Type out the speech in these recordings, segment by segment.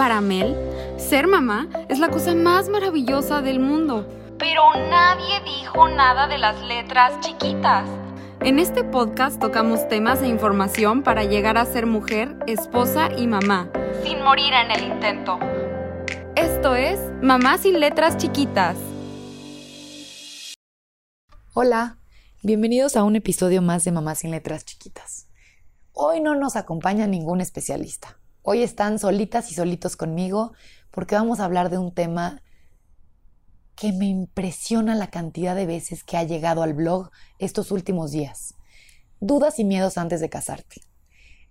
Para Mel, ser mamá es la cosa más maravillosa del mundo. Pero nadie dijo nada de las letras chiquitas. En este podcast tocamos temas e información para llegar a ser mujer, esposa y mamá. Sin morir en el intento. Esto es Mamá sin letras chiquitas. Hola, bienvenidos a un episodio más de Mamá sin letras chiquitas. Hoy no nos acompaña ningún especialista. Hoy están solitas y solitos conmigo porque vamos a hablar de un tema que me impresiona la cantidad de veces que ha llegado al blog estos últimos días. Dudas y miedos antes de casarte.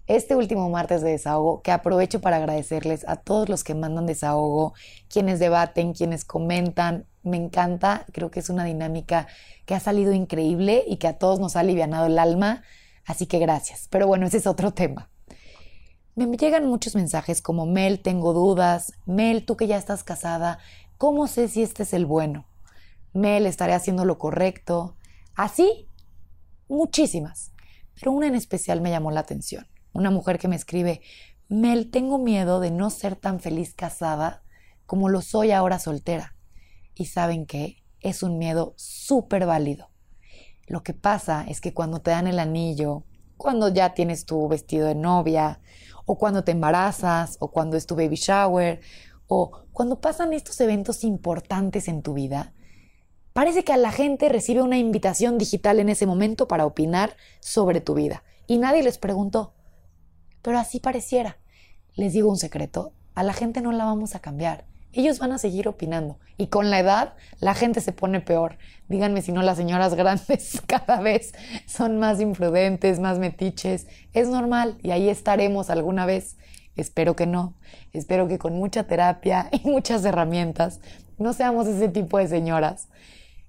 Este último martes de desahogo, que aprovecho para agradecerles a todos los que mandan desahogo, quienes debaten, quienes comentan, me encanta, creo que es una dinámica que ha salido increíble y que a todos nos ha alivianado el alma, así que gracias. Pero bueno, ese es otro tema. Me llegan muchos mensajes como Mel, tengo dudas, Mel, tú que ya estás casada, ¿cómo sé si este es el bueno? Mel, estaré haciendo lo correcto. Así, muchísimas. Pero una en especial me llamó la atención. Una mujer que me escribe, Mel, tengo miedo de no ser tan feliz casada como lo soy ahora soltera. Y saben que es un miedo súper válido. Lo que pasa es que cuando te dan el anillo, cuando ya tienes tu vestido de novia, o cuando te embarazas, o cuando es tu baby shower, o cuando pasan estos eventos importantes en tu vida, parece que a la gente recibe una invitación digital en ese momento para opinar sobre tu vida. Y nadie les preguntó. Pero así pareciera. Les digo un secreto, a la gente no la vamos a cambiar ellos van a seguir opinando. Y con la edad, la gente se pone peor. Díganme si no, las señoras grandes cada vez son más imprudentes, más metiches. Es normal y ahí estaremos alguna vez. Espero que no. Espero que con mucha terapia y muchas herramientas no seamos ese tipo de señoras.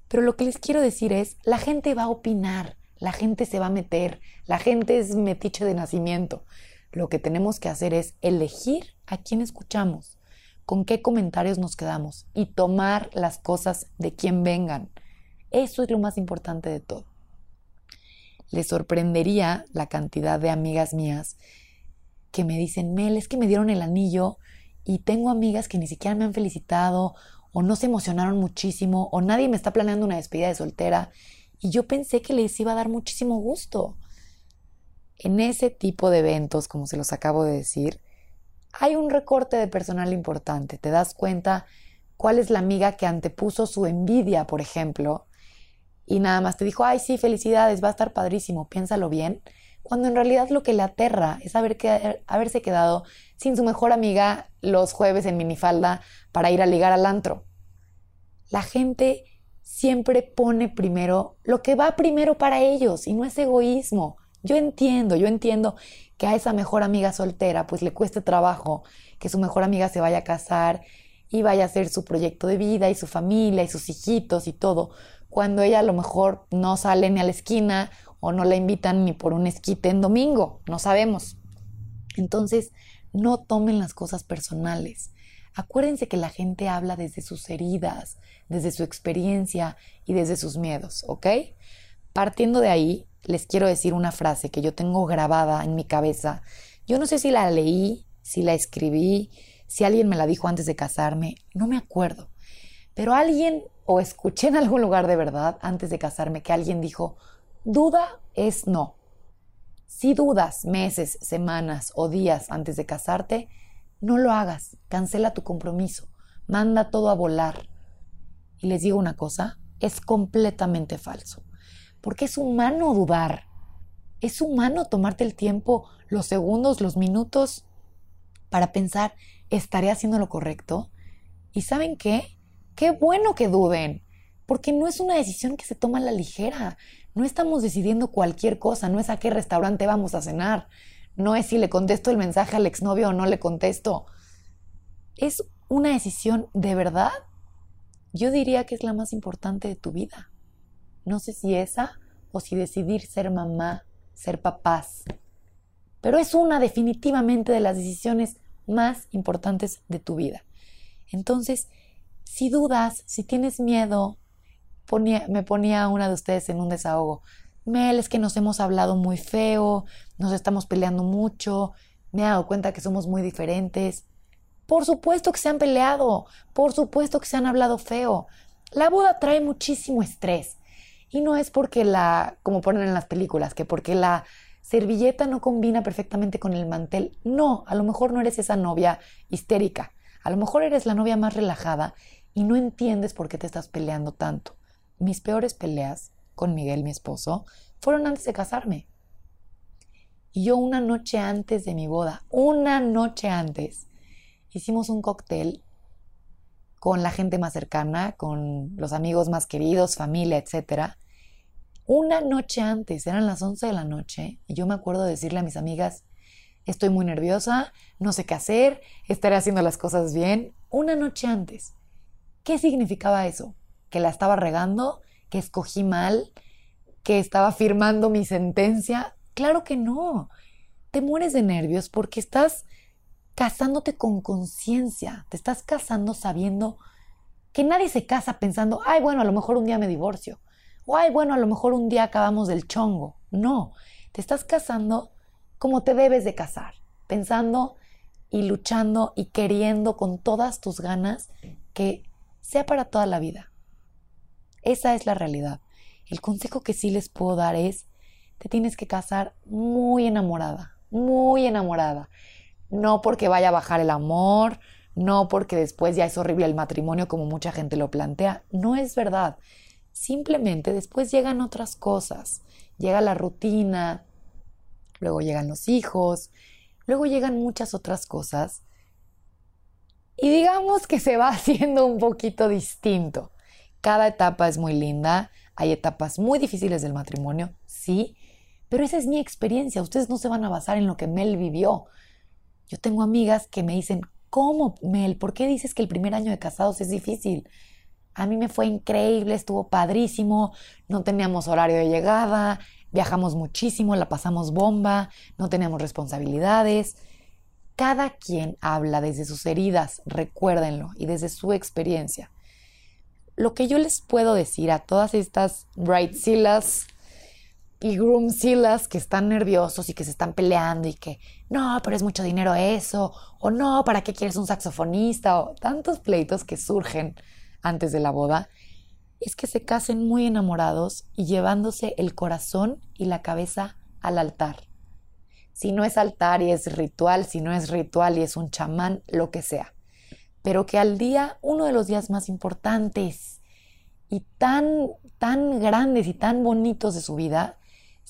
Pero lo que les quiero decir es, la gente va a opinar, la gente se va a meter, la gente es metiche de nacimiento. Lo que tenemos que hacer es elegir a quién escuchamos con qué comentarios nos quedamos y tomar las cosas de quien vengan. Eso es lo más importante de todo. Les sorprendería la cantidad de amigas mías que me dicen, Mel, es que me dieron el anillo y tengo amigas que ni siquiera me han felicitado o no se emocionaron muchísimo o nadie me está planeando una despedida de soltera y yo pensé que les iba a dar muchísimo gusto. En ese tipo de eventos, como se los acabo de decir, hay un recorte de personal importante. Te das cuenta cuál es la amiga que antepuso su envidia, por ejemplo, y nada más te dijo, ay, sí, felicidades, va a estar padrísimo, piénsalo bien, cuando en realidad lo que le aterra es haber que, haberse quedado sin su mejor amiga los jueves en minifalda para ir a ligar al antro. La gente siempre pone primero lo que va primero para ellos y no es egoísmo. Yo entiendo, yo entiendo que a esa mejor amiga soltera pues le cueste trabajo que su mejor amiga se vaya a casar y vaya a hacer su proyecto de vida y su familia y sus hijitos y todo, cuando ella a lo mejor no sale ni a la esquina o no la invitan ni por un esquite en domingo, no sabemos. Entonces, no tomen las cosas personales. Acuérdense que la gente habla desde sus heridas, desde su experiencia y desde sus miedos, ¿ok? Partiendo de ahí, les quiero decir una frase que yo tengo grabada en mi cabeza. Yo no sé si la leí, si la escribí, si alguien me la dijo antes de casarme, no me acuerdo. Pero alguien, o escuché en algún lugar de verdad antes de casarme, que alguien dijo, duda es no. Si dudas meses, semanas o días antes de casarte, no lo hagas, cancela tu compromiso, manda todo a volar. Y les digo una cosa, es completamente falso porque es humano dudar. Es humano tomarte el tiempo, los segundos, los minutos para pensar, ¿estaré haciendo lo correcto? ¿Y saben qué? Qué bueno que duden, porque no es una decisión que se toma a la ligera. No estamos decidiendo cualquier cosa, no es a qué restaurante vamos a cenar, no es si le contesto el mensaje al exnovio o no le contesto. Es una decisión de verdad. Yo diría que es la más importante de tu vida. No sé si esa o si decidir ser mamá, ser papás. Pero es una definitivamente de las decisiones más importantes de tu vida. Entonces, si dudas, si tienes miedo, me ponía una de ustedes en un desahogo. Mel, es que nos hemos hablado muy feo, nos estamos peleando mucho, me he dado cuenta que somos muy diferentes. Por supuesto que se han peleado, por supuesto que se han hablado feo. La boda trae muchísimo estrés. Y no es porque la, como ponen en las películas, que porque la servilleta no combina perfectamente con el mantel. No, a lo mejor no eres esa novia histérica. A lo mejor eres la novia más relajada y no entiendes por qué te estás peleando tanto. Mis peores peleas con Miguel, mi esposo, fueron antes de casarme. Y yo una noche antes de mi boda, una noche antes, hicimos un cóctel con la gente más cercana, con los amigos más queridos, familia, etc. Una noche antes, eran las 11 de la noche, y yo me acuerdo de decirle a mis amigas, estoy muy nerviosa, no sé qué hacer, estaré haciendo las cosas bien. Una noche antes. ¿Qué significaba eso? ¿Que la estaba regando? ¿Que escogí mal? ¿Que estaba firmando mi sentencia? Claro que no. Te mueres de nervios porque estás casándote con conciencia. Te estás casando sabiendo que nadie se casa pensando, ay, bueno, a lo mejor un día me divorcio. O ay, bueno, a lo mejor un día acabamos del chongo. No, te estás casando como te debes de casar, pensando y luchando y queriendo con todas tus ganas que sea para toda la vida. Esa es la realidad. El consejo que sí les puedo dar es te tienes que casar muy enamorada, muy enamorada. No porque vaya a bajar el amor, no porque después ya es horrible el matrimonio como mucha gente lo plantea. No es verdad. Simplemente después llegan otras cosas. Llega la rutina, luego llegan los hijos, luego llegan muchas otras cosas. Y digamos que se va haciendo un poquito distinto. Cada etapa es muy linda, hay etapas muy difíciles del matrimonio, sí, pero esa es mi experiencia. Ustedes no se van a basar en lo que Mel vivió. Yo tengo amigas que me dicen, ¿cómo, Mel? ¿Por qué dices que el primer año de casados es difícil? A mí me fue increíble, estuvo padrísimo, no teníamos horario de llegada, viajamos muchísimo, la pasamos bomba, no teníamos responsabilidades. Cada quien habla desde sus heridas, recuérdenlo, y desde su experiencia. Lo que yo les puedo decir a todas estas y groomzillas que están nerviosos y que se están peleando y que no, pero es mucho dinero eso, o no, ¿para qué quieres un saxofonista? o tantos pleitos que surgen antes de la boda, es que se casen muy enamorados y llevándose el corazón y la cabeza al altar. Si no es altar y es ritual, si no es ritual y es un chamán, lo que sea. Pero que al día, uno de los días más importantes y tan, tan grandes y tan bonitos de su vida,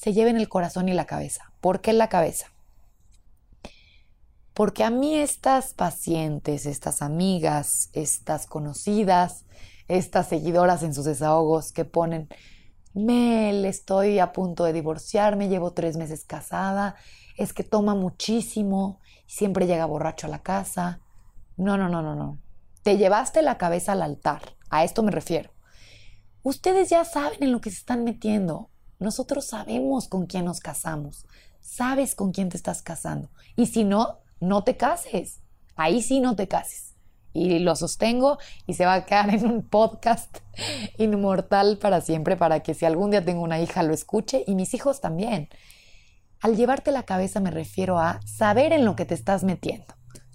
se lleven el corazón y la cabeza. ¿Por qué la cabeza? Porque a mí estas pacientes, estas amigas, estas conocidas, estas seguidoras en sus desahogos que ponen, Mel, estoy a punto de divorciarme, llevo tres meses casada, es que toma muchísimo, siempre llega borracho a la casa. No, no, no, no, no. Te llevaste la cabeza al altar, a esto me refiero. Ustedes ya saben en lo que se están metiendo. Nosotros sabemos con quién nos casamos. Sabes con quién te estás casando. Y si no, no te cases. Ahí sí no te cases. Y lo sostengo y se va a quedar en un podcast inmortal para siempre para que si algún día tengo una hija lo escuche y mis hijos también. Al llevarte la cabeza me refiero a saber en lo que te estás metiendo.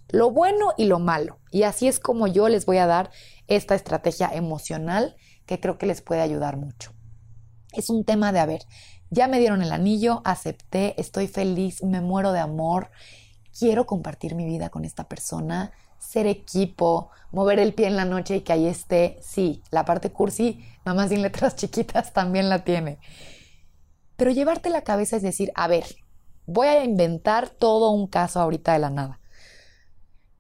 Lo bueno y lo malo. Y así es como yo les voy a dar esta estrategia emocional que creo que les puede ayudar mucho. Es un tema de, a ver, ya me dieron el anillo, acepté, estoy feliz, me muero de amor, quiero compartir mi vida con esta persona, ser equipo, mover el pie en la noche y que ahí esté. Sí, la parte cursi, mamá sin letras chiquitas también la tiene. Pero llevarte la cabeza es decir, a ver, voy a inventar todo un caso ahorita de la nada.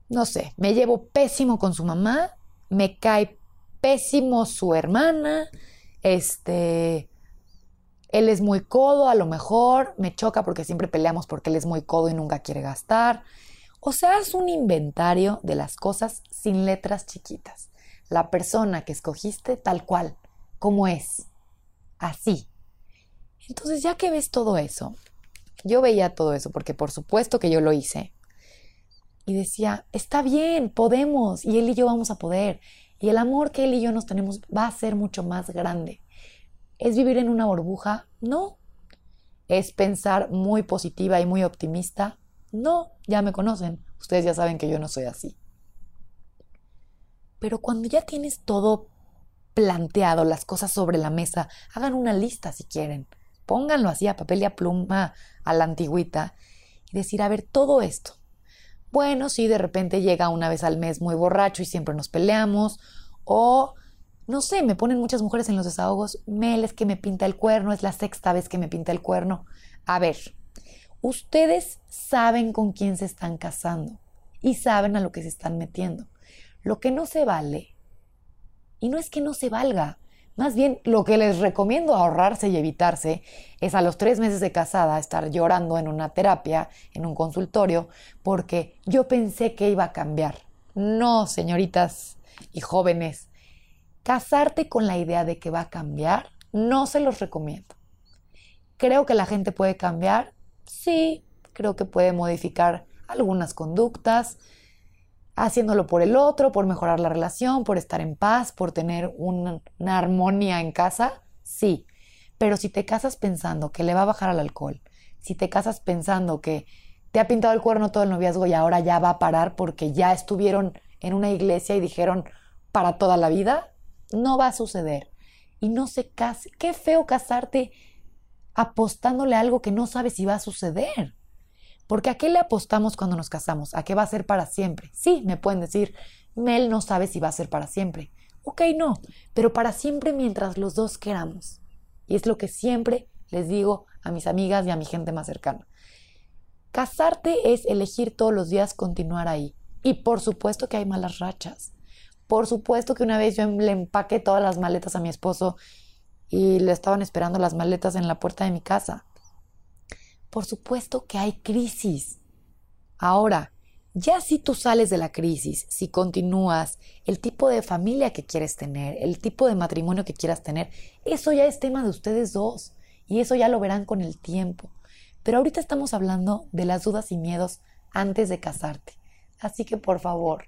No sé, me llevo pésimo con su mamá, me cae pésimo su hermana, este, él es muy codo, a lo mejor me choca porque siempre peleamos porque él es muy codo y nunca quiere gastar. O sea, haz un inventario de las cosas sin letras chiquitas. La persona que escogiste tal cual, como es. Así. Entonces, ya que ves todo eso, yo veía todo eso porque por supuesto que yo lo hice. Y decía, está bien, podemos, y él y yo vamos a poder. Y el amor que él y yo nos tenemos va a ser mucho más grande. ¿Es vivir en una burbuja? No. ¿Es pensar muy positiva y muy optimista? No, ya me conocen. Ustedes ya saben que yo no soy así. Pero cuando ya tienes todo planteado, las cosas sobre la mesa, hagan una lista si quieren. Pónganlo así a papel y a pluma a la antigüita y decir, a ver, todo esto. Bueno, si de repente llega una vez al mes muy borracho y siempre nos peleamos, o no sé, me ponen muchas mujeres en los desahogos, Mel es que me pinta el cuerno, es la sexta vez que me pinta el cuerno. A ver, ustedes saben con quién se están casando y saben a lo que se están metiendo. Lo que no se vale, y no es que no se valga, más bien lo que les recomiendo ahorrarse y evitarse es a los tres meses de casada estar llorando en una terapia, en un consultorio, porque yo pensé que iba a cambiar. No, señoritas y jóvenes, casarte con la idea de que va a cambiar, no se los recomiendo. Creo que la gente puede cambiar, sí, creo que puede modificar algunas conductas, haciéndolo por el otro, por mejorar la relación, por estar en paz, por tener una, armonía en casa, sí. Pero si te casas pensando que le va a bajar al alcohol, si te casas pensando que te ha pintado el cuerno todo el noviazgo y ahora ya va a parar porque ya estuvieron en una iglesia y dijeron para toda la vida, no va a suceder. Y no se case. Qué feo casarte apostándole a algo que no sabes si va a suceder. Porque ¿a qué le apostamos cuando nos casamos? ¿A qué va a ser para siempre? Sí, me pueden decir, Mel no sabe si va a ser para siempre. Ok, no, pero para siempre mientras los dos queramos. Y es lo que siempre les digo a mis amigas y a mi gente más cercana. Casarte es elegir todos los días continuar ahí. Y por supuesto que hay malas rachas. Por supuesto que una vez yo le empaqué todas las maletas a mi esposo y le estaban esperando las maletas en la puerta de mi casa. Por supuesto que hay crisis. Ahora, ya si tú sales de la crisis, si continúas, el tipo de familia que quieres tener, el tipo de matrimonio que quieras tener, eso ya es tema de ustedes dos y eso ya lo verán con el tiempo. Pero ahorita estamos hablando de las dudas y miedos antes de casarte. Así que por favor,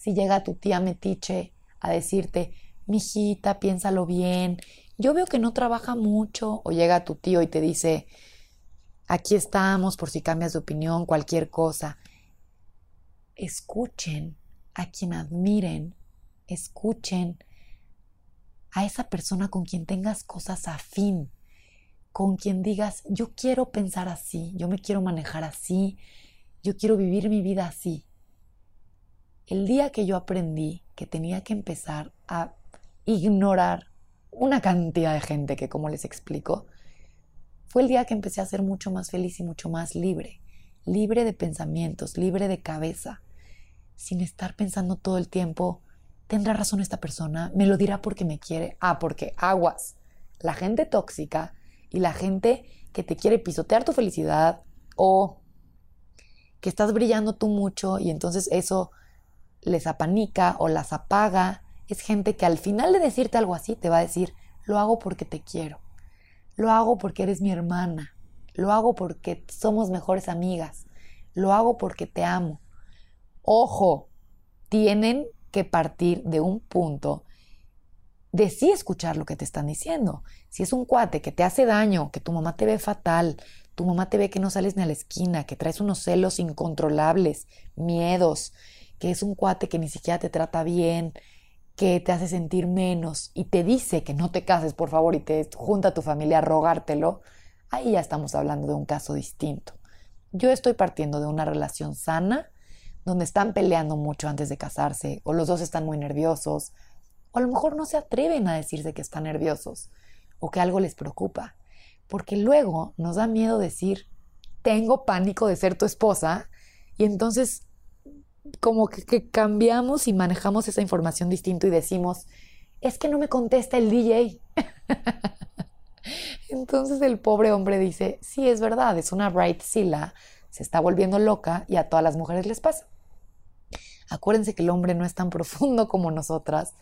si llega tu tía metiche a decirte, mijita, piénsalo bien, yo veo que no trabaja mucho, o llega tu tío y te dice, aquí estamos por si cambias de opinión, cualquier cosa. Escuchen a quien admiren, escuchen a esa persona con quien tengas cosas afín, con quien digas, yo quiero pensar así, yo me quiero manejar así, yo quiero vivir mi vida así. El día que yo aprendí que tenía que empezar a ignorar una cantidad de gente que, como les explico, fue el día que empecé a ser mucho más feliz y mucho más libre, libre de pensamientos, libre de cabeza, sin estar pensando todo el tiempo, ¿tendrá razón esta persona? ¿Me lo dirá porque me quiere? Ah, porque aguas. La gente tóxica y la gente que te quiere pisotear tu felicidad o que estás brillando tú mucho y entonces eso les apanica o las apaga es gente que al final de decirte algo así te va a decir, lo hago porque te quiero, lo hago porque eres mi hermana, lo hago porque somos mejores amigas, lo hago porque te amo. Ojo, tienen que partir de un punto de sí escuchar lo que te están diciendo. Si es un cuate que te hace daño, que tu mamá te ve fatal, tu mamá te ve que no sales ni a la esquina, que traes unos celos incontrolables, miedos, que es un cuate que ni siquiera te trata bien, que te hace sentir menos y te dice que no te cases, por favor, y te junta a tu familia a rogártelo, ahí ya estamos hablando de un caso distinto. Yo estoy partiendo de una relación sana, donde están peleando mucho antes de casarse, o los dos están muy nerviosos, o a lo mejor no se atreven a decirse que están nerviosos, o que algo les preocupa, porque luego nos da miedo decir, tengo pánico de ser tu esposa, y entonces como que, cambiamos y manejamos esa información distinto y decimos, es que no me contesta el DJ. Entonces el pobre hombre dice, sí, es verdad, es una bright Silla, se está volviendo loca y a todas las mujeres les pasa. Acuérdense que el hombre no es tan profundo como nosotras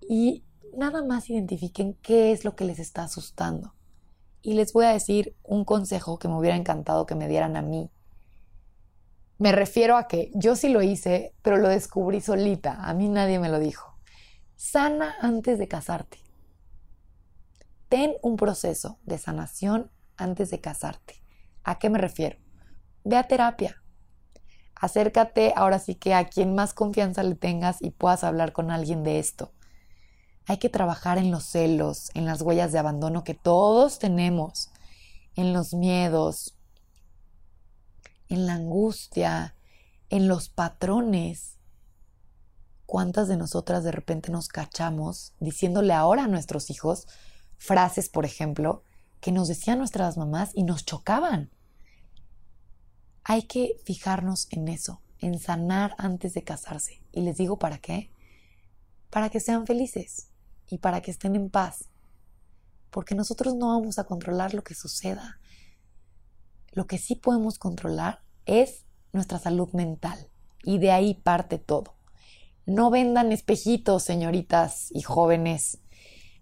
y nada más identifiquen qué es lo que les está asustando. Y les voy a decir un consejo que me hubiera encantado que me dieran a mí me refiero a que yo sí lo hice, pero lo descubrí solita. A mí nadie me lo dijo. Sana antes de casarte. Ten un proceso de sanación antes de casarte. ¿A qué me refiero? Ve a terapia. Acércate ahora sí que a quien más confianza le tengas y puedas hablar con alguien de esto. Hay que trabajar en los celos, en las huellas de abandono que todos tenemos, en los miedos, en la angustia, en los patrones. ¿Cuántas de nosotras de repente nos cachamos diciéndole ahora a nuestros hijos frases, por ejemplo, que nos decían nuestras mamás y nos chocaban? Hay que fijarnos en eso, en sanar antes de casarse. Y les digo para qué. Para que sean felices y para que estén en paz. Porque nosotros no vamos a controlar lo que suceda. Lo que sí podemos controlar es nuestra salud mental. Y de ahí parte todo. No vendan espejitos, señoritas y jóvenes.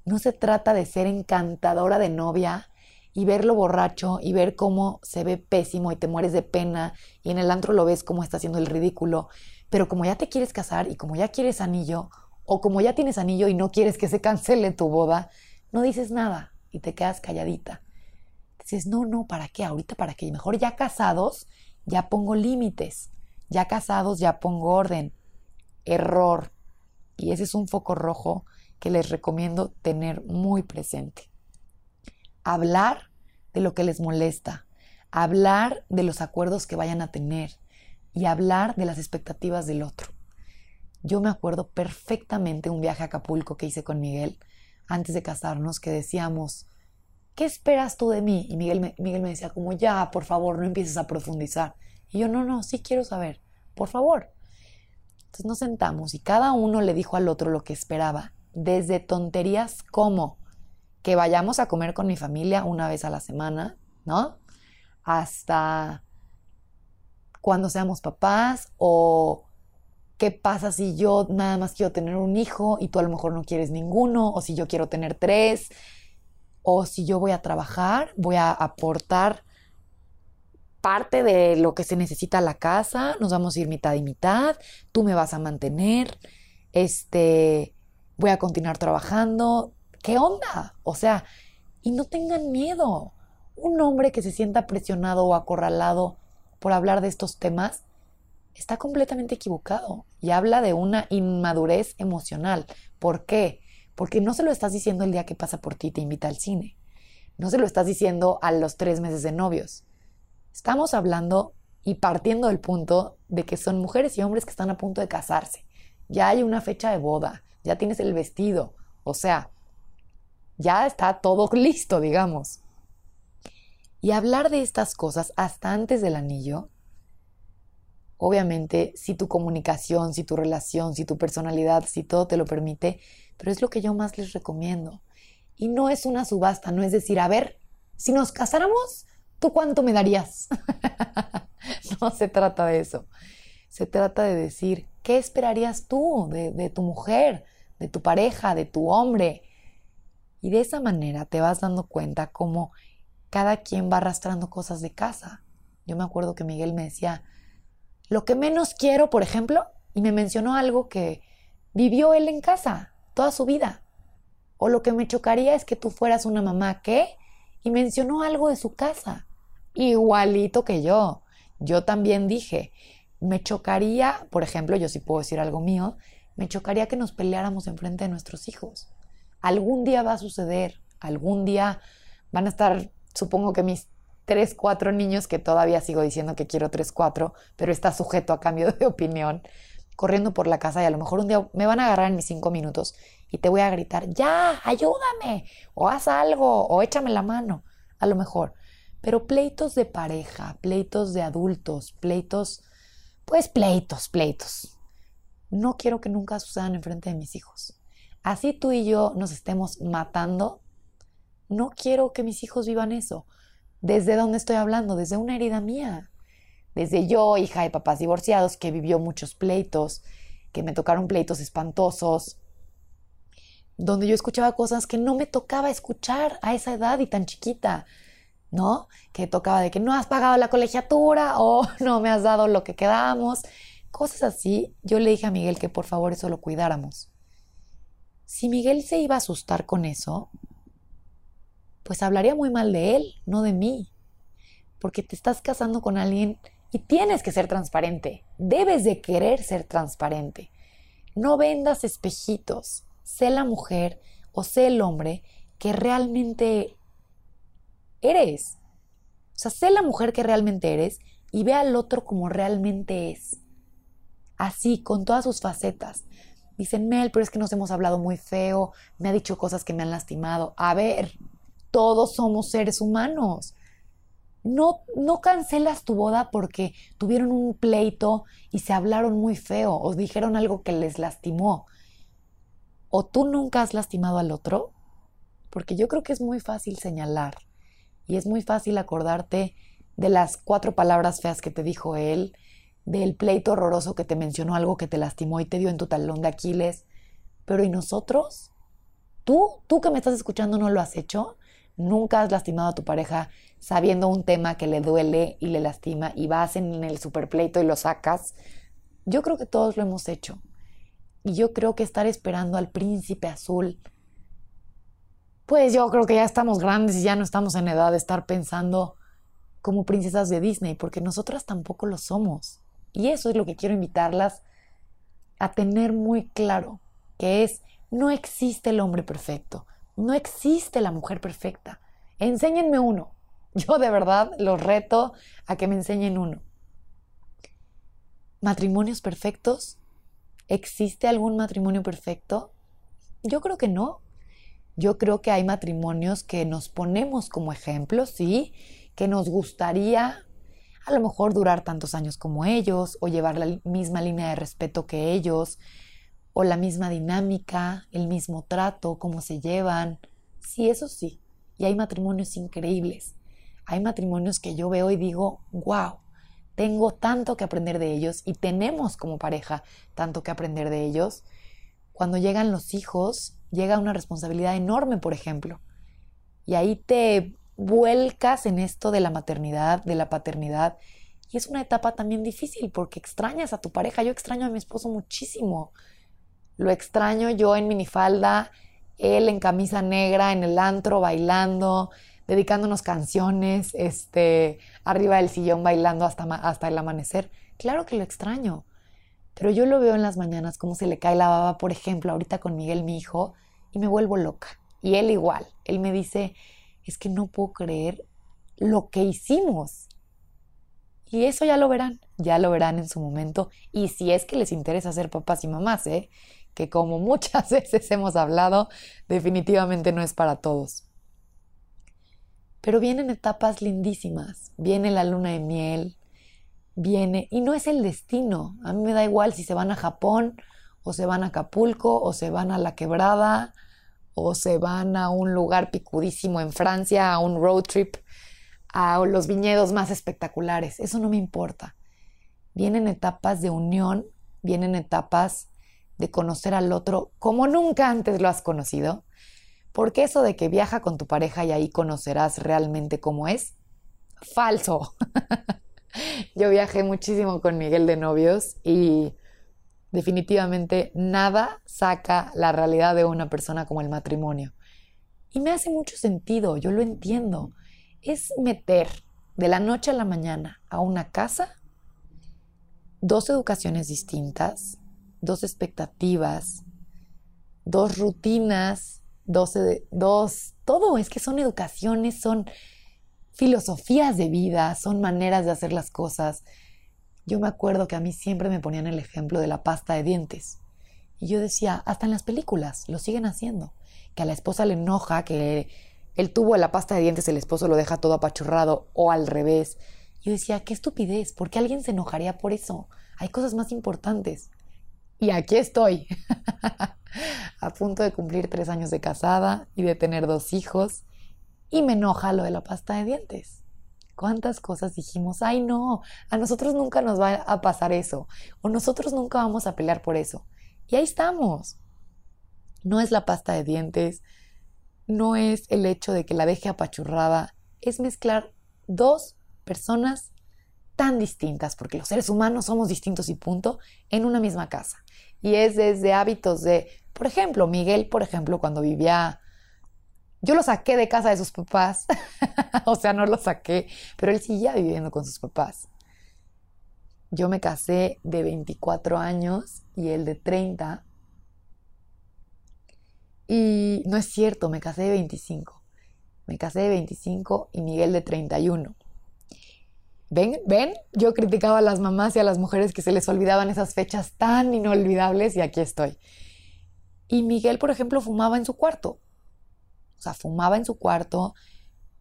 No se trata de ser encantadora de novia y verlo borracho y ver cómo se ve pésimo y te mueres de pena y en el antro lo ves como está haciendo el ridículo. Pero como ya te quieres casar y como ya quieres anillo, o como ya tienes anillo y no quieres que se cancele tu boda, no dices nada y te quedas calladita. No, no, ¿para qué? Ahorita, ¿para qué? Mejor ya casados, ya pongo límites. Ya casados, ya pongo orden. Error. Y ese es un foco rojo que les recomiendo tener muy presente hablar de lo que les molesta, hablar de los acuerdos que vayan a tener y hablar de las expectativas del otro. Yo me acuerdo perfectamente un viaje a Acapulco que hice con Miguel antes de casarnos que decíamos, ¿qué esperas tú de mí? Y Miguel me, Miguel me decía como, ya, por favor, no empieces a profundizar. Y yo, no, no, sí quiero saber, por favor. Entonces nos sentamos y cada uno le dijo al otro lo que esperaba, desde tonterías como, que vayamos a comer con mi familia una vez a la semana, ¿no? Hasta cuando seamos papás o qué pasa si yo nada más quiero tener un hijo y tú a lo mejor no quieres ninguno, o si yo quiero tener tres, o si yo voy a trabajar, voy a aportar parte de lo que se necesita a la casa, nos vamos a ir mitad y mitad, tú me vas a mantener, este, voy a continuar trabajando, ¿qué onda? O sea, y no tengan miedo. Un hombre que se sienta presionado o acorralado por hablar de estos temas está completamente equivocado y habla de una inmadurez emocional. ¿Por qué? Porque no se lo estás diciendo el día que pasa por ti y te invita al cine. No se lo estás diciendo a los tres meses de novios. Estamos hablando y partiendo del punto de que son mujeres y hombres que están a punto de casarse. Ya hay una fecha de boda, ya tienes el vestido. O sea, ya está todo listo, digamos. Y hablar de estas cosas hasta antes del anillo, obviamente, si tu comunicación, si tu relación, si tu personalidad, si todo te lo permite, pero es lo que yo más les recomiendo. Y no es una subasta, no es decir, a ver, si nos casáramos, ¿tú cuánto me darías? no se trata de eso. Se trata de decir, ¿qué esperarías tú de, de tu mujer, de tu pareja, de tu hombre? Y de esa manera te vas dando cuenta cómo cada quien va arrastrando cosas de casa. Yo me acuerdo que Miguel me decía, lo que menos quiero, por ejemplo, y me mencionó algo que vivió él en casa toda su vida. O lo que me chocaría es que tú fueras una mamá que, y mencionó algo de su casa, igualito que yo. Yo también dije, me chocaría, por ejemplo, yo sí puedo decir algo mío, me chocaría que nos peleáramos enfrente de nuestros hijos algún día va a suceder, algún día van a estar, supongo que mis tres, cuatro niños, que todavía sigo diciendo que quiero tres, cuatro, pero está sujeto a cambio de opinión, corriendo por la casa y a lo mejor un día me van a agarrar en mis cinco minutos y te voy a gritar, ya, ayúdame, o haz algo, o échame la mano, a lo mejor. Pero pleitos de pareja, pleitos de adultos, pleitos, pues pleitos, pleitos. No quiero que nunca sucedan enfrente de mis hijos así tú y yo nos estemos matando, no quiero que mis hijos vivan eso. ¿Desde dónde estoy hablando? Desde una herida mía. Desde yo, hija de papás divorciados, que vivió muchos pleitos, que me tocaron pleitos espantosos, donde yo escuchaba cosas que no me tocaba escuchar a esa edad y tan chiquita, ¿no? Que tocaba de que no has pagado la colegiatura o no me has dado lo que quedamos, cosas así. Yo le dije a Miguel que por favor eso lo cuidáramos. Si Miguel se iba a asustar con eso, pues hablaría muy mal de él, no de mí. Porque te estás casando con alguien Y tienes que ser transparente. Debes de querer ser transparente. No vendas espejitos. Sé la mujer o sé el hombre que realmente eres. O sea, sé la mujer que realmente eres y ve al otro como realmente es. Así, con todas sus facetas. Dicen, Mel, pero es que nos hemos hablado muy feo, me ha dicho cosas que me han lastimado. A ver, todos somos seres humanos. No, no cancelas tu boda porque tuvieron un pleito y se hablaron muy feo o dijeron algo que les lastimó. ¿O tú nunca has lastimado al otro? Porque yo creo que es muy fácil señalar y es muy fácil acordarte de las cuatro palabras feas que te dijo él, del pleito horroroso que te mencionó algo que te lastimó y te dio en tu talón de Aquiles. Pero ¿y nosotros? ¿Tú, tú que me estás escuchando, no lo has hecho? ¿Nunca has lastimado a tu pareja sabiendo un tema que le duele y le lastima y vas en el superpleito y lo sacas? Yo creo que todos lo hemos hecho. Y yo creo que estar esperando al príncipe azul, pues yo creo que ya estamos grandes y ya no estamos en edad de estar pensando como princesas de Disney, porque nosotras tampoco lo somos. Y eso es lo que quiero invitarlas a tener muy claro, que es, no existe el hombre perfecto, no existe la mujer perfecta. Enséñenme uno. Yo de verdad los reto a que me enseñen uno. ¿Matrimonios perfectos? ¿Existe algún matrimonio perfecto? Yo creo que no. Yo creo que hay matrimonios que nos ponemos como ejemplo, sí, que nos gustaría a lo mejor durar tantos años como ellos o llevar la misma línea de respeto que ellos o la misma dinámica, el mismo trato, cómo se llevan. Sí, eso sí. Y hay matrimonios increíbles. Hay matrimonios que yo veo y digo, wow, tengo tanto que aprender de ellos y tenemos como pareja tanto que aprender de ellos. Cuando llegan los hijos, llega una responsabilidad enorme, por ejemplo. Y ahí te vuelcas en esto de la maternidad, de la paternidad. Y es una etapa también difícil porque extrañas a tu pareja. Yo extraño a mi esposo muchísimo. Lo extraño yo en minifalda, él en camisa negra, en el antro, bailando, dedicándonos canciones, este, arriba del sillón bailando hasta, hasta el amanecer. Claro que lo extraño. Pero yo lo veo en las mañanas como se le cae la baba, por ejemplo, ahorita con Miguel, mi hijo, y me vuelvo loca. Y él igual. Él me dice, es que no puedo creer lo que hicimos. Y eso ya lo verán, ya lo verán en su momento. Y si es que les interesa ser papás y mamás, ¿eh? Que como muchas veces hemos hablado, definitivamente no es para todos. Pero vienen etapas lindísimas. Viene la luna de miel, viene, y no es el destino. A mí me da igual si se van a Japón, o se van a Acapulco, o se van a la quebrada, o se van a un lugar picudísimo en Francia, a un road trip, a los viñedos más espectaculares. Eso no me importa. Vienen etapas de unión, vienen etapas de conocer al otro como nunca antes lo has conocido. Porque eso de que viaja con tu pareja y ahí conocerás realmente cómo es, falso. Yo viajé muchísimo con Miguel de novios y definitivamente nada saca la realidad de una persona como el matrimonio. Y me hace mucho sentido, yo lo entiendo. Es meter de la noche a la mañana a una casa dos educaciones distintas, dos expectativas, dos rutinas, dos, dos, todo, es que son educaciones, son filosofías de vida, son maneras de hacer las cosas. Yo me acuerdo que a mí siempre me ponían el ejemplo de la pasta de dientes. Y yo decía, hasta en las películas lo siguen haciendo. Que a la esposa le enoja que el tubo de la pasta de dientes el esposo lo deja todo apachurrado o al revés. Yo decía, qué estupidez, ¿por qué alguien se enojaría por eso? Hay cosas más importantes. Y aquí estoy, a punto de cumplir tres años de casada y de tener dos hijos. Y me enoja lo de la pasta de dientes. ¿Cuántas cosas dijimos? Ay, no, a nosotros nunca nos va a pasar eso. O nosotros nunca vamos a pelear por eso. Y ahí estamos. No es la pasta de dientes, no es el hecho de que la deje apachurrada, es mezclar dos personas tan distintas, porque los seres humanos somos distintos y punto, en una misma casa. Y es desde hábitos de, por ejemplo, Miguel, por ejemplo, cuando vivía yo lo saqué de casa de sus papás, o sea, no lo saqué, pero él seguía viviendo con sus papás. yo me casé de 24 años y él de 30. Y no es cierto, me casé de 25. Me casé de 25 y Miguel de 31. ¿Ven? ¿Ven? Yo criticaba a las mamás y a las mujeres que se les olvidaban esas fechas tan inolvidables y aquí estoy. Y Miguel, por ejemplo, fumaba en su cuarto. O sea, fumaba en su cuarto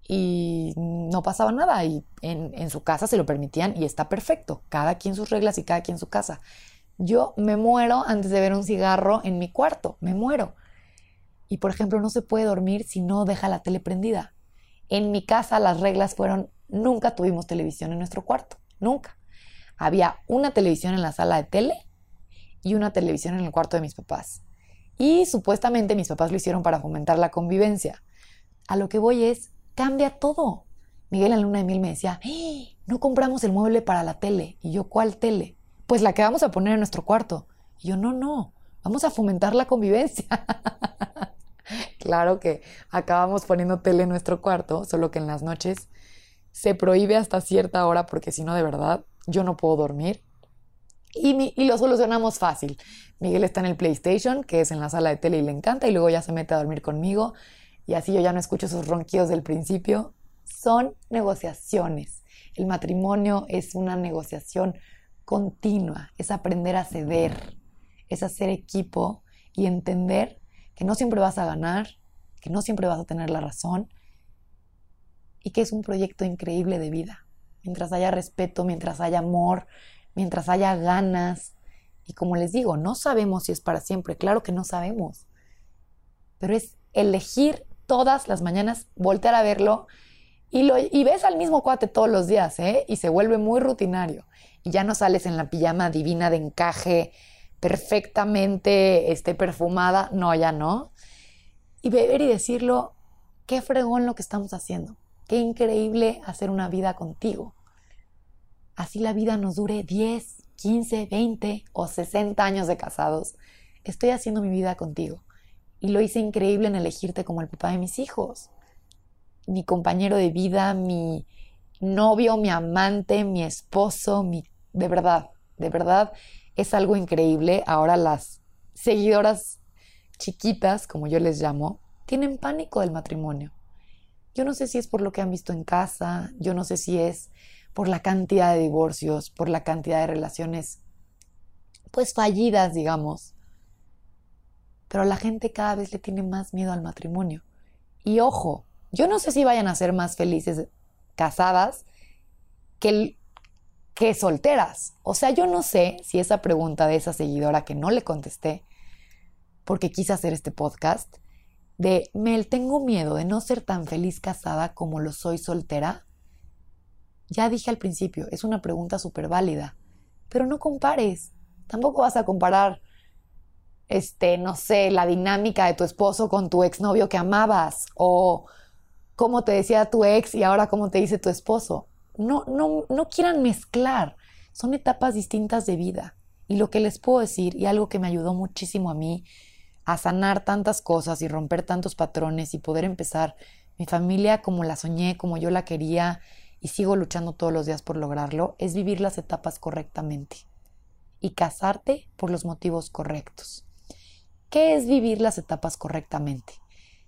y no pasaba nada. Y en, en, su casa se lo permitían y está perfecto. Cada quien sus reglas y cada quien su casa. Yo me muero antes de ver un cigarro en mi cuarto. Me muero. Y por ejemplo, no se puede dormir si no deja la tele prendida. En mi casa las reglas fueron, nunca tuvimos televisión en nuestro cuarto, nunca. Había una televisión en la sala de tele y una televisión en el cuarto de mis papás. Y supuestamente mis papás lo hicieron para fomentar la convivencia. A lo que voy es, cambia todo. Miguel en Luna de Mil me decía, no compramos el mueble para la tele. Y yo, ¿cuál tele? Pues la que vamos a poner en nuestro cuarto. Y yo, no, no, vamos a fomentar la convivencia. Claro que acabamos poniendo tele en nuestro cuarto, solo que en las noches se prohíbe hasta cierta hora porque si no, de verdad, yo no puedo dormir. Y, y, lo solucionamos fácil. Miguel está en el PlayStation, que es en la sala de tele y le encanta, y luego ya se mete a dormir conmigo. Y así yo ya no escucho sus ronquidos del principio. Son negociaciones. El matrimonio es una negociación continua, es aprender a ceder, es hacer equipo y entender que no siempre vas a ganar, que no siempre vas a tener la razón y que es un proyecto increíble de vida. Mientras haya respeto, mientras haya amor, mientras haya ganas. Y como les digo, no sabemos si es para siempre, claro que no sabemos. Pero es elegir todas las mañanas, voltear a verlo y, lo, y ves al mismo cuate todos los días, ¿eh? Y se vuelve muy rutinario. Y ya no sales en la pijama divina de encaje, perfectamente esté perfumada, no, ya no. Y beber y decirlo, qué fregón lo que estamos haciendo, qué increíble hacer una vida contigo. Así la vida nos dure 10, 15, 20 o 60 años de casados. Estoy haciendo mi vida contigo. Y lo hice increíble en elegirte como el papá de mis hijos. Mi compañero de vida, mi novio, mi amante, mi esposo, mi... De verdad, de verdad, es algo increíble. Ahora las seguidoras chiquitas, como yo les llamo, tienen pánico del matrimonio. Yo no sé si es por lo que han visto en casa, yo no sé si es por la cantidad de divorcios, por la cantidad de relaciones, pues fallidas, digamos. Pero la gente cada vez le tiene más miedo al matrimonio. Y ojo, yo no sé si vayan a ser más felices casadas que que solteras. O sea, yo no sé si esa pregunta de esa seguidora que no le contesté, porque quise hacer este podcast, de Mel, tengo miedo de no ser tan feliz casada como lo soy soltera. Ya dije al principio, es una pregunta súper válida, pero no compares. Tampoco vas a comparar, este, no sé, la dinámica de tu esposo con tu exnovio que amabas o cómo te decía tu ex y ahora cómo te dice tu esposo no, no, no quieran mezclar. Son etapas distintas de vida. Y lo que les puedo decir, y algo que me ayudó muchísimo a mí a sanar tantas cosas y romper tantos patrones y poder empezar mi familia como la soñé, como yo la quería y sigo luchando todos los días por lograrlo, es vivir las etapas correctamente y casarte por los motivos correctos. ¿Qué es vivir las etapas correctamente?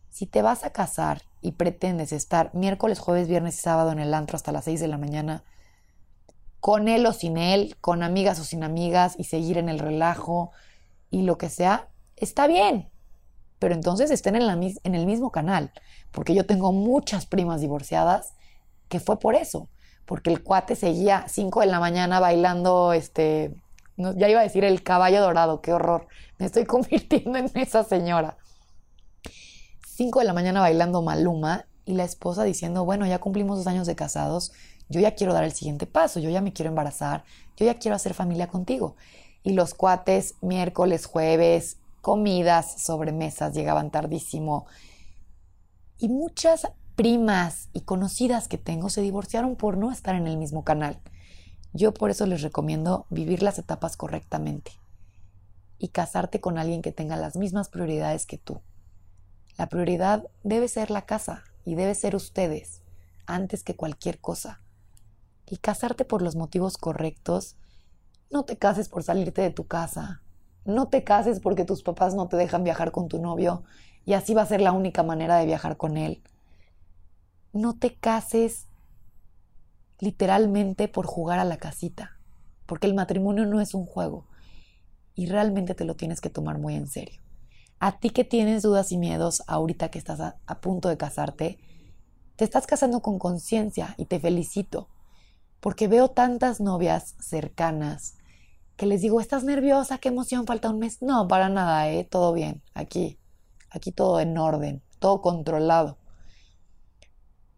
Si te vas a casar y pretendes estar miércoles, jueves, viernes y sábado en el antro hasta las 6 de la mañana, con él o sin él, con amigas o sin amigas y seguir en el relajo y lo que sea, está bien. Pero entonces estén en, el mismo canal, porque yo tengo muchas primas divorciadas que fue por eso, porque el cuate seguía 5 de la mañana bailando, este, ya iba a decir el caballo dorado, qué horror, me estoy convirtiendo en esa señora. 5 de la mañana bailando Maluma y la esposa diciendo, bueno, ya cumplimos dos años de casados, yo ya quiero dar el siguiente paso, yo ya me quiero embarazar, yo ya quiero hacer familia contigo. Y los cuates, miércoles, jueves, comidas, sobremesas, llegaban tardísimo. Y muchas primas y conocidas que tengo se divorciaron por no estar en el mismo canal. Yo por eso les recomiendo vivir las etapas correctamente y casarte con alguien que tenga las mismas prioridades que tú. La prioridad debe ser la casa y debe ser ustedes antes que cualquier cosa. Y casarte por los motivos correctos No te cases por salirte de tu casa. No te cases porque tus papás no te dejan viajar con tu novio y así va a ser la única manera de viajar con él. No te cases literalmente por jugar a la casita, porque el matrimonio no es un juego y realmente te lo tienes que tomar muy en serio. A ti que tienes dudas y miedos ahorita que estás a, a punto de casarte, te estás casando con conciencia y te felicito, porque veo tantas novias cercanas que les digo, ¿estás nerviosa? ¿Qué emoción? Falta un mes. No, para nada, ¿eh? Todo bien, aquí, aquí todo en orden, todo controlado.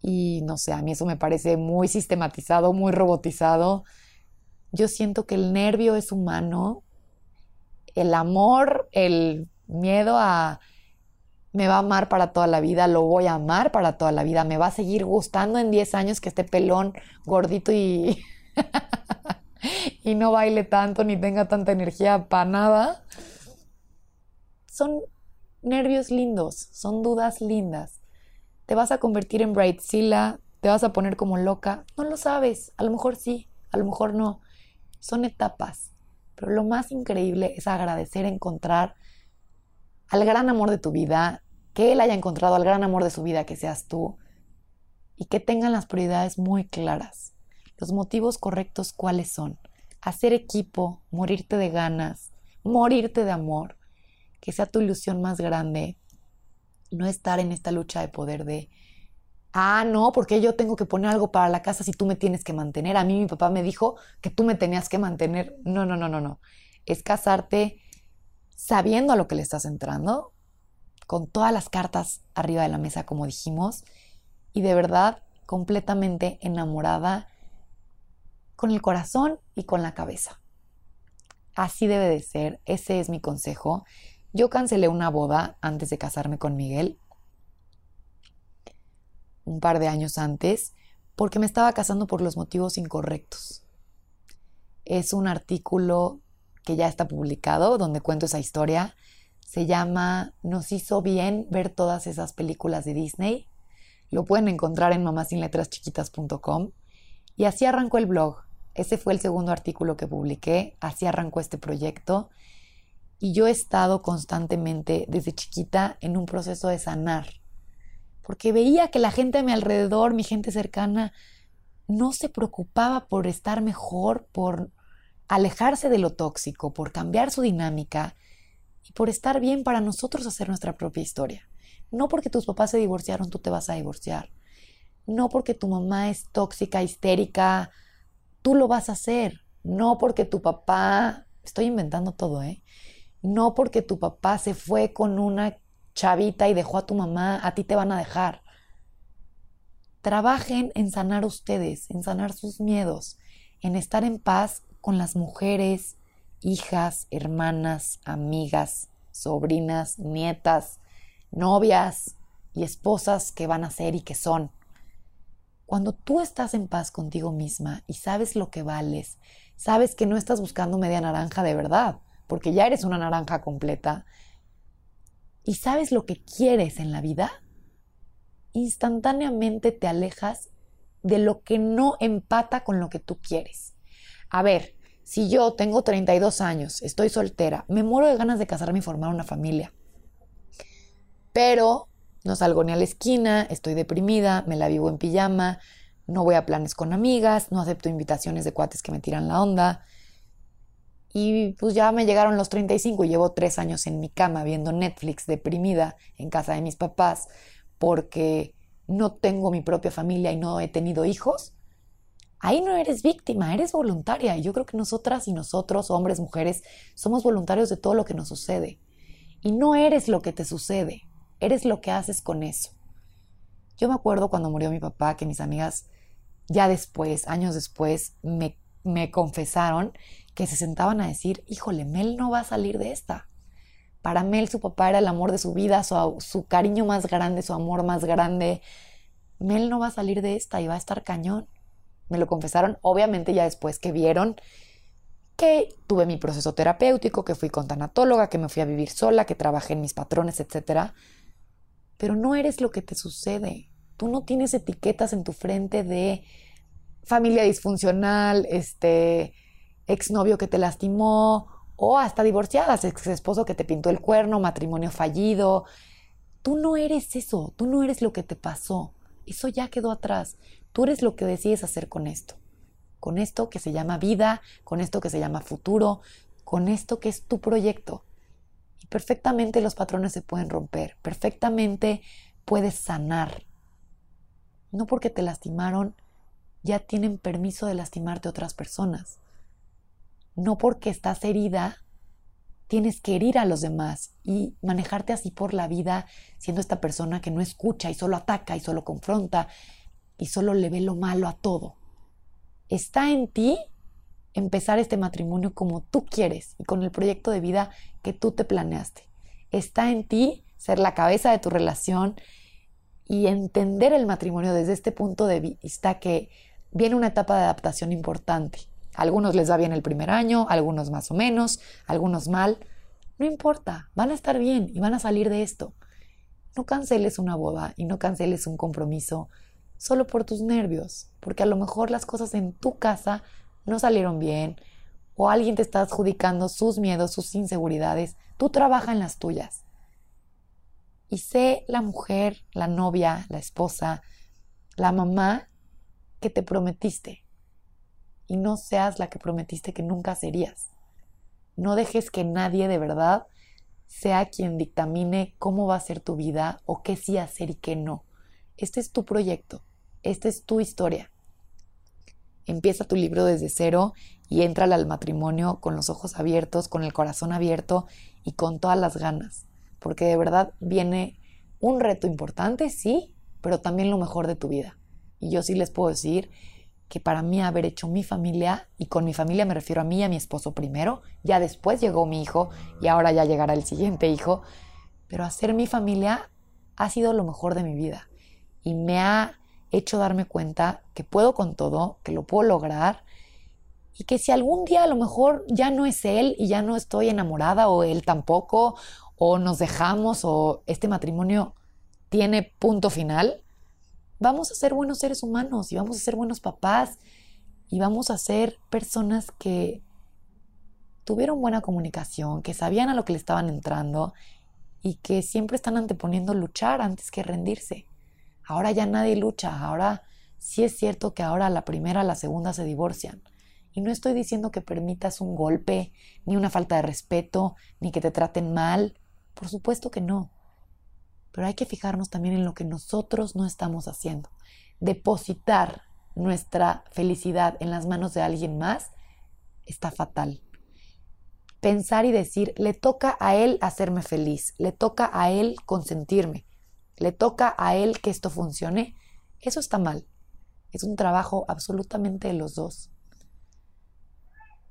Y no sé, a mí eso me parece muy sistematizado, muy robotizado. Yo siento que el nervio es humano, el amor, el miedo a me va a amar para toda la vida, lo voy a amar para toda la vida, me va a seguir gustando en 10 años que esté pelón, gordito y, y no baile tanto ni tenga tanta energía para nada. Son nervios lindos, son dudas lindas. ¿Te vas a convertir en Brightzilla? ¿Te vas a poner como loca? No lo sabes, a lo mejor sí, a lo mejor no. Son etapas, pero lo más increíble es agradecer encontrar al gran amor de tu vida, que él haya encontrado al gran amor de su vida, que seas tú, y que tengan las prioridades muy claras. Los motivos correctos cuáles son. Hacer equipo, morirte de ganas, morirte de amor, que sea tu ilusión más grande, no estar en esta lucha de poder de, ah, no, porque yo tengo que poner algo para la casa si tú me tienes que mantener. A mí mi papá me dijo que tú me tenías que mantener. No, no, no, no, no. Es casarte sabiendo a lo que le estás entrando, con todas las cartas arriba de la mesa, como dijimos, y de verdad completamente enamorada con el corazón y con la cabeza. Así debe de ser, ese es mi consejo. Yo cancelé una boda antes de casarme con Miguel, un par de años antes, porque me estaba casando por los motivos incorrectos. Es un artículo que ya está publicado donde cuento esa historia se llama Nos hizo bien ver todas esas películas de Disney. Lo pueden encontrar en mamasinletraschiquitas.com. Y así arrancó el blog. Ese fue el segundo artículo que publiqué. Así arrancó este proyecto. Y yo he estado constantemente desde chiquita en un proceso de sanar. Porque veía que la gente a mi alrededor, mi gente cercana, no se preocupaba por estar mejor, por alejarse de lo tóxico, por cambiar su dinámica y por estar bien para nosotros hacer nuestra propia historia. No porque tus papás se divorciaron, tú te vas a divorciar. No porque tu mamá es tóxica, histérica, tú lo vas a hacer. No porque tu papá, estoy inventando todo, ¿eh? No porque tu papá se fue con una chavita y dejó a tu mamá, a ti te van a dejar. Trabajen en sanar ustedes, en sanar sus miedos, en estar en paz con las mujeres, hijas, hermanas, amigas, sobrinas, nietas, novias y esposas que van a ser y que son. Cuando tú estás en paz contigo misma y sabes lo que vales, sabes que no estás buscando media naranja de verdad, porque ya eres una naranja completa, y sabes lo que quieres en la vida, instantáneamente te alejas de lo que no empata con lo que tú quieres. A ver, si yo tengo 32 años, estoy soltera, me muero de ganas de casarme y formar una familia, pero no salgo ni a la esquina, estoy deprimida, me la vivo en pijama, no voy a planes con amigas, no acepto invitaciones de cuates que me tiran la onda. Y pues ya me llegaron los 35 y llevo tres años en mi cama viendo Netflix deprimida en casa de mis papás porque no tengo mi propia familia y no he tenido hijos ahí no eres víctima, eres voluntaria. Y yo creo que nosotras y nosotros, hombres, mujeres, somos voluntarios de todo lo que nos sucede. Y no eres lo que te sucede, eres lo que haces con eso. Yo me acuerdo cuando murió mi papá que mis amigas ya después, años después, me, me confesaron que se sentaban a decir, híjole, Mel no va a salir de esta. Para Mel su papá era el amor de su vida, su, su cariño más grande, su amor más grande. Mel no va a salir de esta y va a estar cañón. Me lo confesaron, obviamente, ya después que vieron que tuve mi proceso terapéutico, que fui con tanatóloga, que me fui a vivir sola, que trabajé en mis patrones, etc. Pero no eres lo que te sucede. Tú no tienes etiquetas en tu frente de familia disfuncional, este, exnovio que te lastimó o hasta divorciadas, ex esposo que te pintó el cuerno, matrimonio fallido. Tú no eres eso, tú no eres lo que te pasó. Eso ya quedó atrás. Tú eres lo que decides hacer con esto. Con esto que se llama vida, con esto que se llama futuro, con esto que es tu proyecto. Perfectamente los patrones se pueden romper, perfectamente puedes sanar. No porque te lastimaron, ya tienen permiso de lastimarte otras personas. No porque estás herida, tienes que herir a los demás y manejarte así por la vida siendo esta persona que no escucha y solo ataca y solo confronta y solo le ve lo malo a todo. Está en ti empezar este matrimonio como tú quieres y con el proyecto de vida que tú te planeaste. Está en ti ser la cabeza de tu relación y entender el matrimonio desde este punto de vista que viene una etapa de adaptación importante algunos les va bien el primer año, algunos más o menos, algunos mal. No importa, van a estar bien y van a salir de esto. No canceles una boda y no canceles un compromiso solo por tus nervios, porque a lo mejor las cosas en tu casa no salieron bien o alguien te está adjudicando sus miedos, sus inseguridades. Tú trabaja en las tuyas. Y sé la mujer, la novia, la esposa, la mamá que te prometiste y no seas la que prometiste que nunca serías. No dejes que nadie de verdad sea quien dictamine cómo va a ser tu vida o qué sí hacer y qué no. Este es tu proyecto, esta es tu historia. Empieza tu libro desde cero y entra al matrimonio con los ojos abiertos, con el corazón abierto y con todas las ganas, porque de verdad viene un reto importante, sí, pero también lo mejor de tu vida. Y yo sí les puedo decir que para mí haber hecho mi familia, y con mi familia me refiero a mí y a mi esposo primero, ya después llegó mi hijo y ahora ya llegará el siguiente hijo, pero hacer mi familia ha sido lo mejor de mi vida y me ha hecho darme cuenta que puedo con todo, que lo puedo lograr y que si algún día a lo mejor ya no es él y ya no estoy enamorada o él tampoco, o nos dejamos o este matrimonio tiene punto final, vamos a ser buenos seres humanos y vamos a ser buenos papás y vamos a ser personas que tuvieron buena comunicación, que sabían a lo que le estaban entrando y que siempre están anteponiendo luchar antes que rendirse. Ahora ya nadie lucha, ahora sí es cierto que ahora la primera, la segunda se divorcian. Y no estoy diciendo que permitas un golpe, ni una falta de respeto, ni que te traten mal. Por supuesto que no. Pero hay que fijarnos también en lo que nosotros no estamos haciendo. Depositar nuestra felicidad en las manos de alguien más está fatal. Pensar y decir, le toca a él hacerme feliz, le toca a él consentirme, le toca a él que esto funcione, eso está mal. Es un trabajo absolutamente de los dos.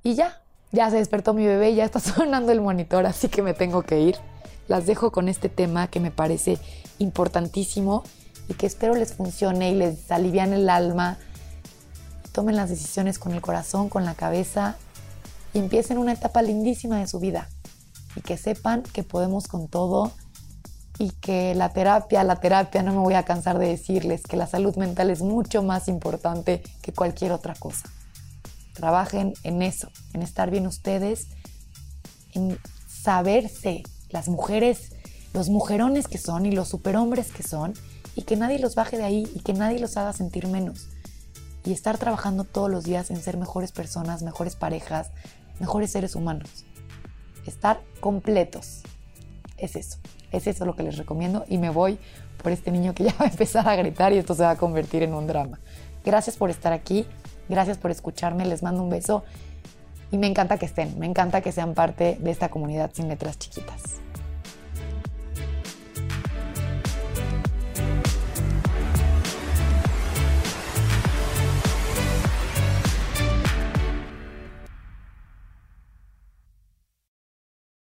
Y ya, ya se despertó mi bebé, ya está sonando el monitor, así que me tengo que ir las dejo con este tema que me parece importantísimo y que espero les funcione y les alivian el alma. Tomen las decisiones con el corazón, con la cabeza y empiecen una etapa lindísima de su vida. Y que sepan que podemos con todo y que la terapia, la terapia, no me voy a cansar de decirles que la salud mental es mucho más importante que cualquier otra cosa. Trabajen en eso, en estar bien ustedes, en saberse las mujeres, los mujerones que son y los superhombres que son, y que nadie los baje de ahí y que nadie los haga sentir menos. Y estar trabajando todos los días en ser mejores personas, mejores parejas, mejores seres humanos. Estar completos. Es eso. Es eso lo que les recomiendo y me voy por este niño que ya va a empezar a gritar y esto se va a convertir en un drama. Gracias por estar aquí, gracias por escucharme, les mando un beso y me encanta que estén, me encanta que sean parte de esta comunidad sin letras chiquitas.